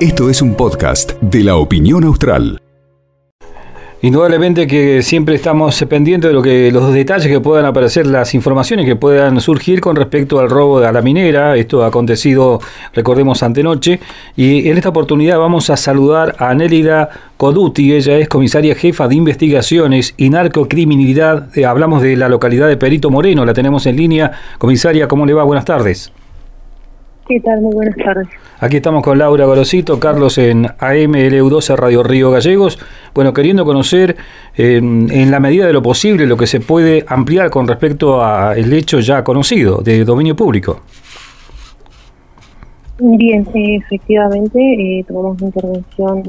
Esto es un podcast de la opinión austral. Indudablemente que siempre estamos pendientes de lo que los detalles que puedan aparecer, las informaciones que puedan surgir con respecto al robo a la minera. Esto ha acontecido, recordemos, antenoche. Y en esta oportunidad vamos a saludar a Nélida Coduti. Ella es comisaria jefa de investigaciones y narcocriminalidad. Eh, hablamos de la localidad de Perito Moreno. La tenemos en línea. Comisaria, ¿cómo le va? Buenas tardes. ¿Qué tal? Muy buenas tardes. Aquí estamos con Laura Gorosito, Carlos en AMLU12 Radio Río Gallegos. Bueno, queriendo conocer en la medida de lo posible lo que se puede ampliar con respecto al hecho ya conocido de dominio público. Bien, efectivamente, eh, tomamos intervención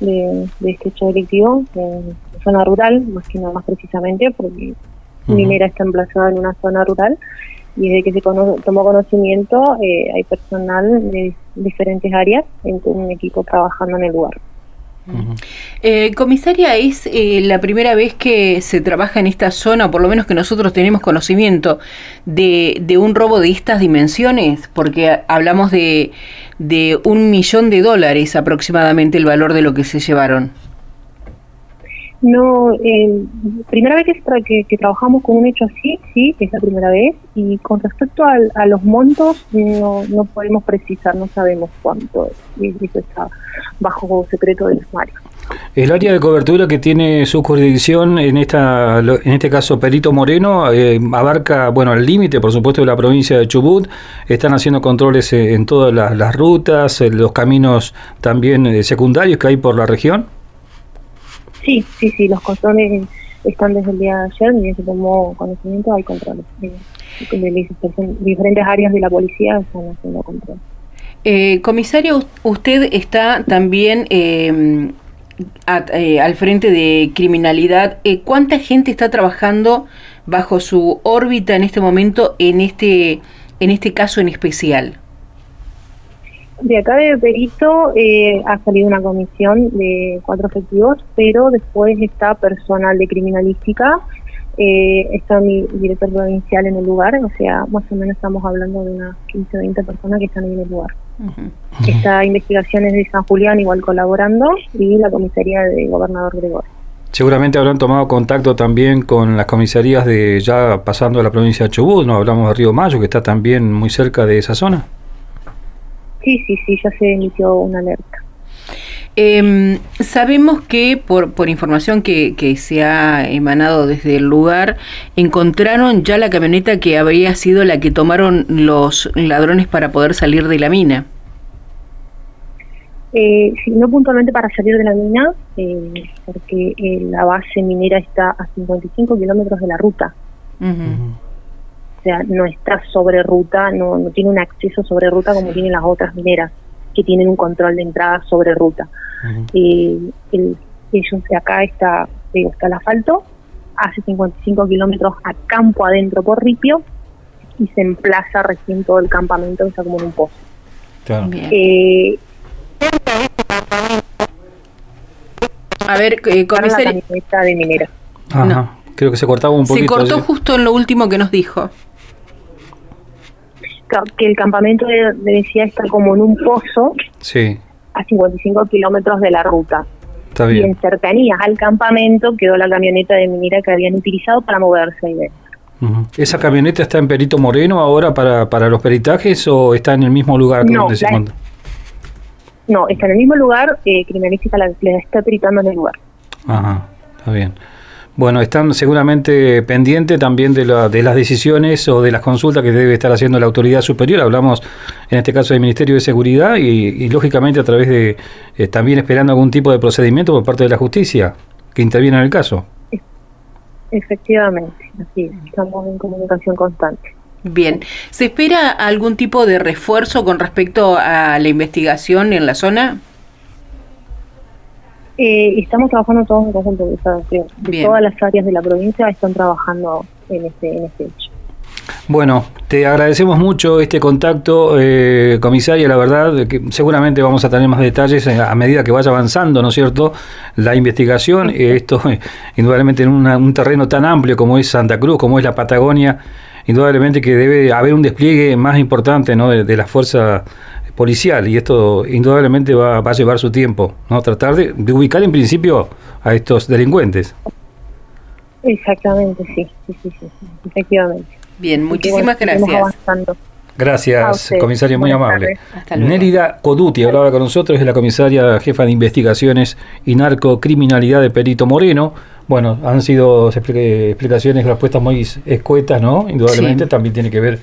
de, este hecho delictivo en zona rural, más que nada más precisamente, porque Minera está emplazada en una zona rural y desde que se tomó conocimiento eh, hay personal de diferentes áreas en un equipo trabajando en el lugar. Eh, comisaria, ¿es eh, la primera vez que se trabaja en esta zona, o por lo menos que nosotros tenemos conocimiento, de, de un robo de estas dimensiones? Porque hablamos de, de un millón de dólares aproximadamente el valor de lo que se llevaron. No, eh, primera vez que, trabajamos con un hecho así, sí, es la primera vez. Y con respecto a, los montos, no, podemos precisar, no sabemos cuánto es. Eso está bajo secreto del sumario. El área de cobertura que tiene su jurisdicción, en esta en este caso Perito Moreno, eh, abarca, bueno, el límite, por supuesto, de la provincia de Chubut. Están haciendo controles eh, en todas las, rutas, en los caminos también eh, secundarios que hay por la región. Sí, sí, sí, los controles están desde el día de ayer, ni se tomó conocimiento, hay controles. Diferentes áreas de la policía están haciendo controles. Eh, comisario, usted está también eh, eh, al frente de criminalidad. Eh, ¿Cuánta gente está trabajando bajo su órbita en este momento en este, en este caso en especial? De acá de Perito eh, ha salido una comisión de cuatro efectivos, pero después está personal de criminalística, eh, está mi director provincial en el lugar, o sea, más o menos estamos hablando de unas 15 o 20 personas que están ahí en el lugar. Está investigaciones de San Julián igual colaborando y la comisaría de gobernador Gregorio. Seguramente habrán tomado contacto también con las comisarías de ya pasando a la provincia de Chubut, no hablamos de Río Mayo, que está también muy cerca de esa zona. Sí, sí, sí, ya se emitió una alerta. Eh, sabemos que por, por información que, que, se ha emanado desde el lugar, encontraron ya la camioneta que habría sido la que tomaron los ladrones para poder salir de la mina. Eh, no puntualmente para salir de la mina, eh, porque eh, la base minera está a 55 kilómetros de la ruta o sea, no está sobre ruta, no, no tiene un acceso sobre ruta como tienen las otras mineras, que tienen un control de entrada sobre ruta. y el, ellos, acá está, digo, está el asfalto, hace 55 kilómetros a campo adentro por Ripio, y se emplaza recién todo el campamento, que está como en un pozo. Claro. Eh, a ver, eh, comisario. de minera. Ajá. Creo que se cortaba un poquito. Se cortó justo en lo último que nos dijo que el campamento de, decía está como en un pozo sí. a 55 kilómetros de la ruta. Está bien. Y en cercanías al campamento quedó la camioneta de minera que habían utilizado para moverse. ¿Esa camioneta está en Perito Moreno ahora para, para los peritajes o está en el mismo lugar no, donde se encuentra? No, está en el mismo lugar, eh, Criminalística la, la está peritando en el lugar. Ajá, está bien. Bueno, están seguramente pendientes también de, de las decisiones o de las consultas que debe estar haciendo la autoridad superior. Hablamos en este caso del Ministerio de Seguridad y, lógicamente a través de eh, también esperando algún tipo de procedimiento por parte de la justicia que interviene en el caso. Efectivamente, así estamos en comunicación constante. Bien, ¿se espera algún tipo de refuerzo con respecto a la investigación en la zona? Eh, estamos trabajando todos en conjunto, de todas las áreas de la provincia están trabajando en este, en este hecho. Bueno, te agradecemos mucho este contacto, eh, comisaria. La verdad, que seguramente vamos a tener más detalles a medida que vaya avanzando, ¿no es cierto? La investigación, esto indudablemente en un terreno tan amplio como es Santa Cruz, como es la Patagonia, indudablemente que debe haber un despliegue más importante ¿no? de, la fuerza policial y esto indudablemente va, a llevar su tiempo, ¿no? Tratar de, ubicar en principio a estos delincuentes. Exactamente, sí, sí, sí, sí efectivamente. Bien, muchísimas gracias. Gracias, comisario, muy amable. Nélida Coduti hablaba con nosotros, es la comisaria jefa de investigaciones y narcocriminalidad de Perito Moreno. Bueno, han sido explicaciones, respuestas muy escuetas, ¿no? Indudablemente también tiene que ver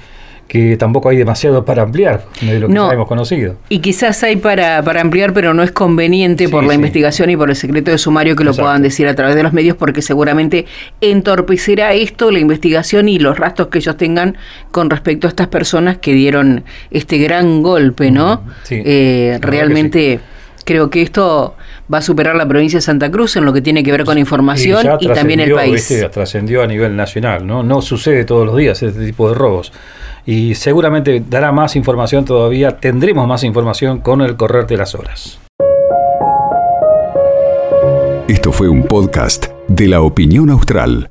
que tampoco hay demasiado para ampliar de lo que hemos conocido. Y quizás hay para, para ampliar, pero no es conveniente por la investigación y por el secreto de sumario que lo puedan decir a través de los medios, porque seguramente entorpecerá esto, la investigación y los rastros que ellos tengan con respecto a estas personas que dieron este gran golpe, ¿no? Eh, realmente creo que esto va a superar la provincia de Santa Cruz en lo que tiene que ver con información y, también el país. Trascendió a nivel nacional, ¿no? No sucede todos los días este tipo de robos y seguramente dará más información todavía, tendremos más información con el correr de las horas. Esto fue un podcast de la opinión austral.